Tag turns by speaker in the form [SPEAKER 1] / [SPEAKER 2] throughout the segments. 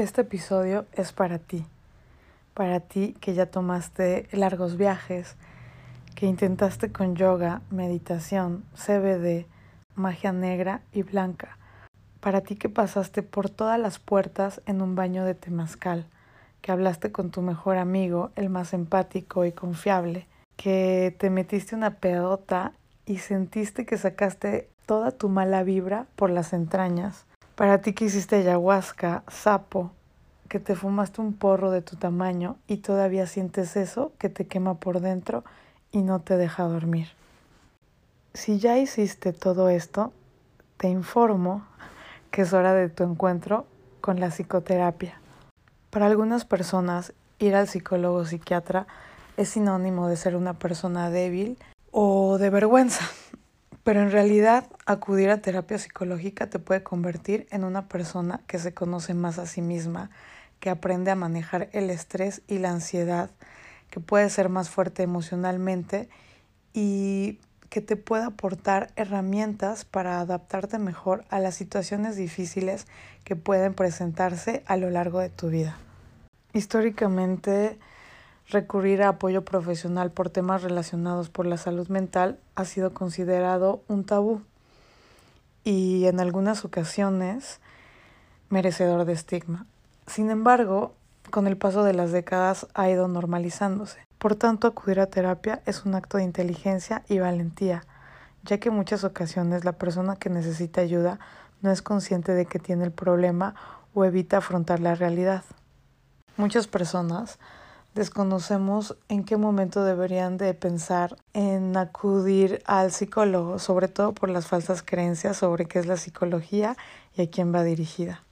[SPEAKER 1] Este episodio es para ti, para ti que ya tomaste largos viajes, que intentaste con yoga, meditación, CBD, magia negra y blanca, para ti que pasaste por todas las puertas en un baño de temazcal, que hablaste con tu mejor amigo, el más empático y confiable, que te metiste una pedota y sentiste que sacaste toda tu mala vibra por las entrañas. Para ti que hiciste ayahuasca, sapo, que te fumaste un porro de tu tamaño y todavía sientes eso que te quema por dentro y no te deja dormir. Si ya hiciste todo esto, te informo que es hora de tu encuentro con la psicoterapia. Para algunas personas, ir al psicólogo o psiquiatra es sinónimo de ser una persona débil o de vergüenza. Pero en realidad acudir a terapia psicológica te puede convertir en una persona que se conoce más a sí misma, que aprende a manejar el estrés y la ansiedad, que puede ser más fuerte emocionalmente y que te pueda aportar herramientas para adaptarte mejor a las situaciones difíciles que pueden presentarse a lo largo de tu vida. Históricamente, recurrir a apoyo profesional por temas relacionados por la salud mental ha sido considerado un tabú y en algunas ocasiones merecedor de estigma. Sin embargo, con el paso de las décadas ha ido normalizándose. Por tanto, acudir a terapia es un acto de inteligencia y valentía, ya que en muchas ocasiones la persona que necesita ayuda no es consciente de que tiene el problema o evita afrontar la realidad. Muchas personas desconocemos en qué momento deberían de pensar en acudir al psicólogo, sobre todo por las falsas creencias sobre qué es la psicología y a quién va dirigida.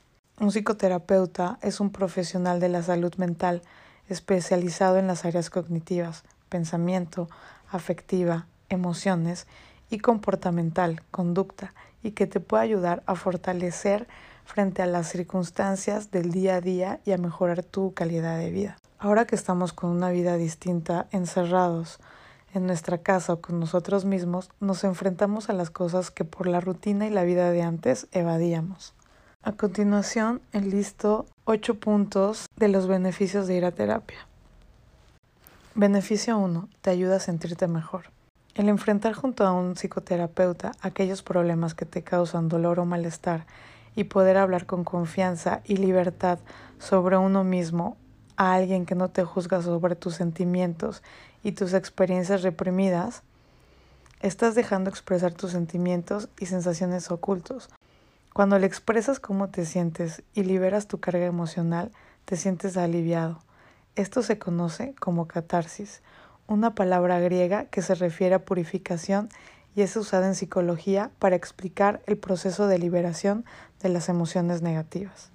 [SPEAKER 1] Un psicoterapeuta es un profesional de la salud mental especializado en las áreas cognitivas, pensamiento, afectiva, emociones y comportamental, conducta, y que te puede ayudar a fortalecer frente a las circunstancias del día a día y a mejorar tu calidad de vida. Ahora que estamos con una vida distinta, encerrados en nuestra casa o con nosotros mismos, nos enfrentamos a las cosas que por la rutina y la vida de antes evadíamos. A continuación, enlisto ocho puntos de los beneficios de ir a terapia. Beneficio 1. Te ayuda a sentirte mejor. El enfrentar junto a un psicoterapeuta aquellos problemas que te causan dolor o malestar y poder hablar con confianza y libertad sobre uno mismo a alguien que no te juzga sobre tus sentimientos y tus experiencias reprimidas, estás dejando expresar tus sentimientos y sensaciones ocultos, cuando le expresas cómo te sientes y liberas tu carga emocional, te sientes aliviado. Esto se conoce como catarsis, una palabra griega que se refiere a purificación y es usada en psicología para explicar el proceso de liberación de las emociones negativas.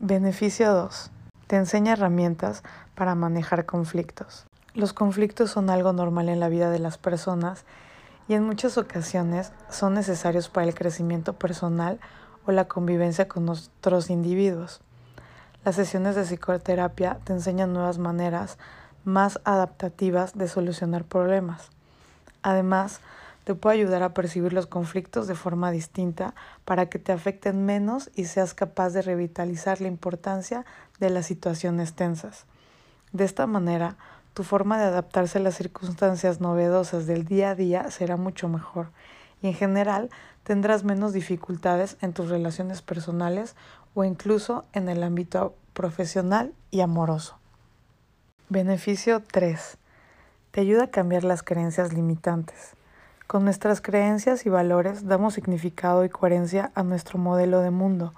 [SPEAKER 1] Beneficio 2. Te enseña herramientas para manejar conflictos. Los conflictos son algo normal en la vida de las personas y en muchas ocasiones son necesarios para el crecimiento personal o la convivencia con otros individuos. Las sesiones de psicoterapia te enseñan nuevas maneras más adaptativas de solucionar problemas. Además, te puede ayudar a percibir los conflictos de forma distinta para que te afecten menos y seas capaz de revitalizar la importancia de las situaciones tensas. De esta manera, tu forma de adaptarse a las circunstancias novedosas del día a día será mucho mejor y en general tendrás menos dificultades en tus relaciones personales o incluso en el ámbito profesional y amoroso. Beneficio 3. Te ayuda a cambiar las creencias limitantes. Con nuestras creencias y valores damos significado y coherencia a nuestro modelo de mundo.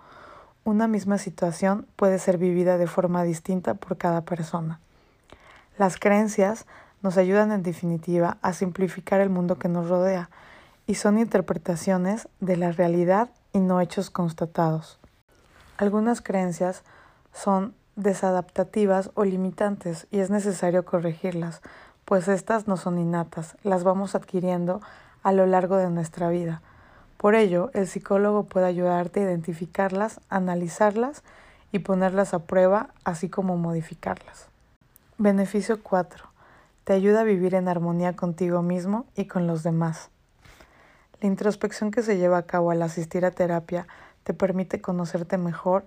[SPEAKER 1] Una misma situación puede ser vivida de forma distinta por cada persona. Las creencias nos ayudan en definitiva a simplificar el mundo que nos rodea y son interpretaciones de la realidad y no hechos constatados. Algunas creencias son desadaptativas o limitantes y es necesario corregirlas, pues estas no son innatas, las vamos adquiriendo a lo largo de nuestra vida. Por ello, el psicólogo puede ayudarte a identificarlas, analizarlas y ponerlas a prueba, así como modificarlas. Beneficio 4. Te ayuda a vivir en armonía contigo mismo y con los demás. La introspección que se lleva a cabo al asistir a terapia te permite conocerte mejor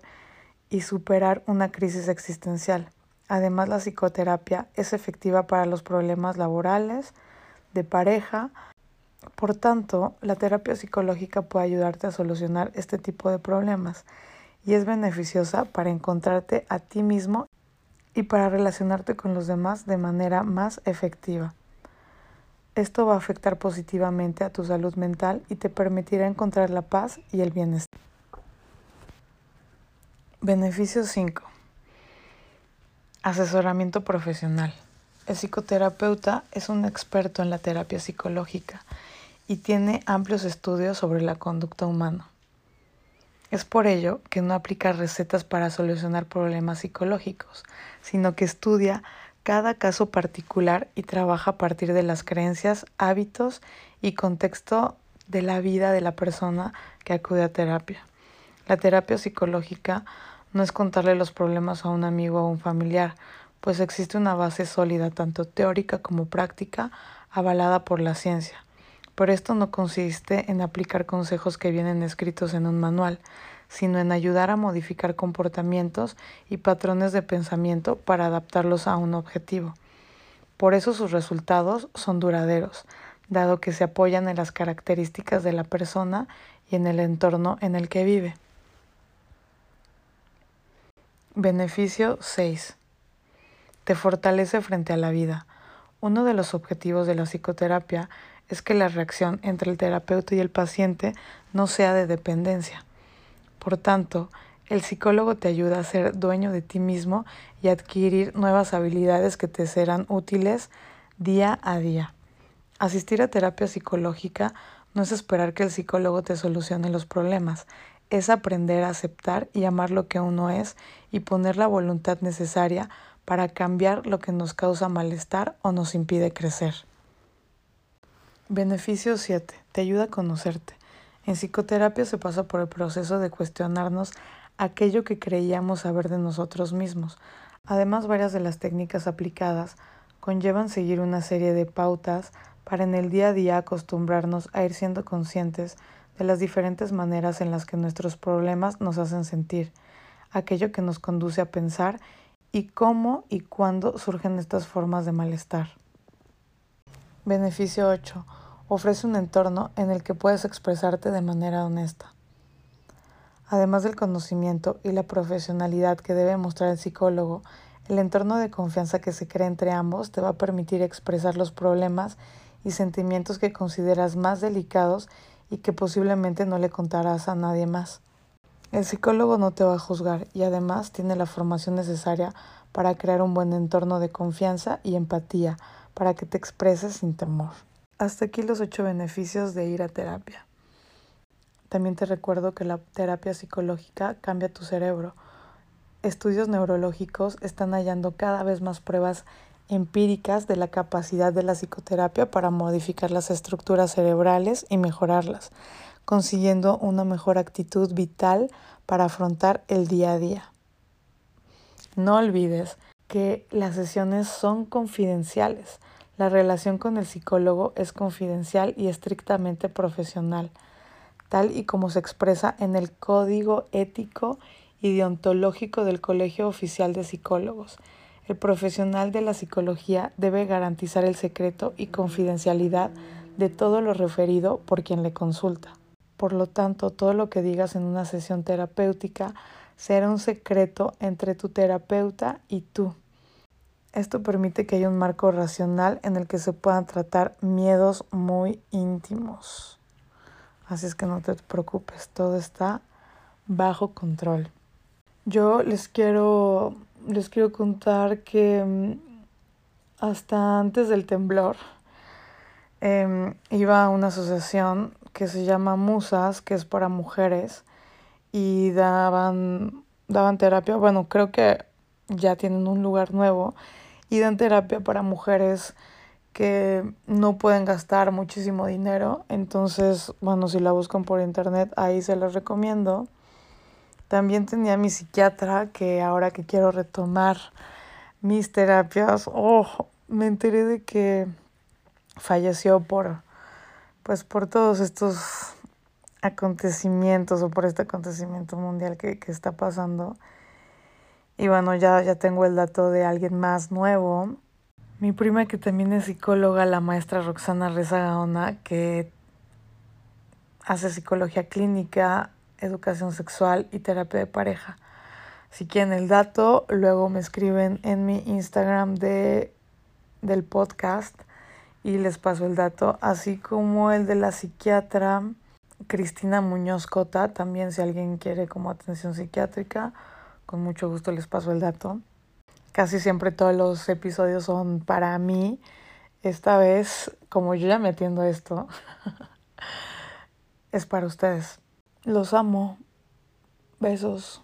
[SPEAKER 1] y superar una crisis existencial. Además, la psicoterapia es efectiva para los problemas laborales, de pareja. Por tanto, la terapia psicológica puede ayudarte a solucionar este tipo de problemas y es beneficiosa para encontrarte a ti mismo y para relacionarte con los demás de manera más efectiva. Esto va a afectar positivamente a tu salud mental y te permitirá encontrar la paz y el bienestar. Beneficio 5. Asesoramiento profesional. El psicoterapeuta es un experto en la terapia psicológica y tiene amplios estudios sobre la conducta humana. Es por ello que no aplica recetas para solucionar problemas psicológicos, sino que estudia cada caso particular y trabaja a partir de las creencias, hábitos y contexto de la vida de la persona que acude a terapia. La terapia psicológica no es contarle los problemas a un amigo o a un familiar, pues existe una base sólida, tanto teórica como práctica, avalada por la ciencia. Pero esto no consiste en aplicar consejos que vienen escritos en un manual, sino en ayudar a modificar comportamientos y patrones de pensamiento para adaptarlos a un objetivo. Por eso sus resultados son duraderos, dado que se apoyan en las características de la persona y en el entorno en el que vive. Beneficio 6. Te fortalece frente a la vida. Uno de los objetivos de la psicoterapia es que la reacción entre el terapeuta y el paciente no sea de dependencia. Por tanto, el psicólogo te ayuda a ser dueño de ti mismo y adquirir nuevas habilidades que te serán útiles día a día. Asistir a terapia psicológica no es esperar que el psicólogo te solucione los problemas, es aprender a aceptar y amar lo que uno es y poner la voluntad necesaria para cambiar lo que nos causa malestar o nos impide crecer. Beneficio 7. Te ayuda a conocerte. En psicoterapia se pasa por el proceso de cuestionarnos aquello que creíamos saber de nosotros mismos. Además, varias de las técnicas aplicadas conllevan seguir una serie de pautas para en el día a día acostumbrarnos a ir siendo conscientes de las diferentes maneras en las que nuestros problemas nos hacen sentir, aquello que nos conduce a pensar y cómo y cuándo surgen estas formas de malestar. Beneficio 8 ofrece un entorno en el que puedes expresarte de manera honesta. Además del conocimiento y la profesionalidad que debe mostrar el psicólogo, el entorno de confianza que se crea entre ambos te va a permitir expresar los problemas y sentimientos que consideras más delicados y que posiblemente no le contarás a nadie más. El psicólogo no te va a juzgar y además tiene la formación necesaria para crear un buen entorno de confianza y empatía para que te expreses sin temor. Hasta aquí los ocho beneficios de ir a terapia. También te recuerdo que la terapia psicológica cambia tu cerebro. Estudios neurológicos están hallando cada vez más pruebas empíricas de la capacidad de la psicoterapia para modificar las estructuras cerebrales y mejorarlas, consiguiendo una mejor actitud vital para afrontar el día a día. No olvides que las sesiones son confidenciales la relación con el psicólogo es confidencial y estrictamente profesional, tal y como se expresa en el Código Ético y Deontológico del Colegio Oficial de Psicólogos. El profesional de la psicología debe garantizar el secreto y confidencialidad de todo lo referido por quien le consulta. Por lo tanto, todo lo que digas en una sesión terapéutica será un secreto entre tu terapeuta y tú. Esto permite que haya un marco racional en el que se puedan tratar miedos muy íntimos. Así es que no te preocupes, todo está bajo control. Yo les quiero, les quiero contar que mm, hasta antes del temblor em, iba a una asociación que se llama Musas, que es para mujeres, y daban, daban terapia. Bueno, creo que ya tienen un lugar nuevo y dan terapia para mujeres que no pueden gastar muchísimo dinero. Entonces, bueno, si la buscan por internet, ahí se las recomiendo. También tenía mi psiquiatra que ahora que quiero retomar mis terapias, oh, me enteré de que falleció por pues por todos estos acontecimientos o por este acontecimiento mundial que, que está pasando. Y bueno, ya, ya tengo el dato de alguien más nuevo. Mi prima que también es psicóloga, la maestra Roxana Reza Gaona, que hace psicología clínica, educación sexual y terapia de pareja. Si quieren el dato, luego me escriben en mi Instagram de, del podcast y les paso el dato, así como el de la psiquiatra Cristina Muñoz Cota, también si alguien quiere como atención psiquiátrica, con mucho gusto les paso el dato. Casi siempre todos los episodios son para mí. Esta vez, como yo ya me atiendo esto, es para ustedes. Los amo. Besos.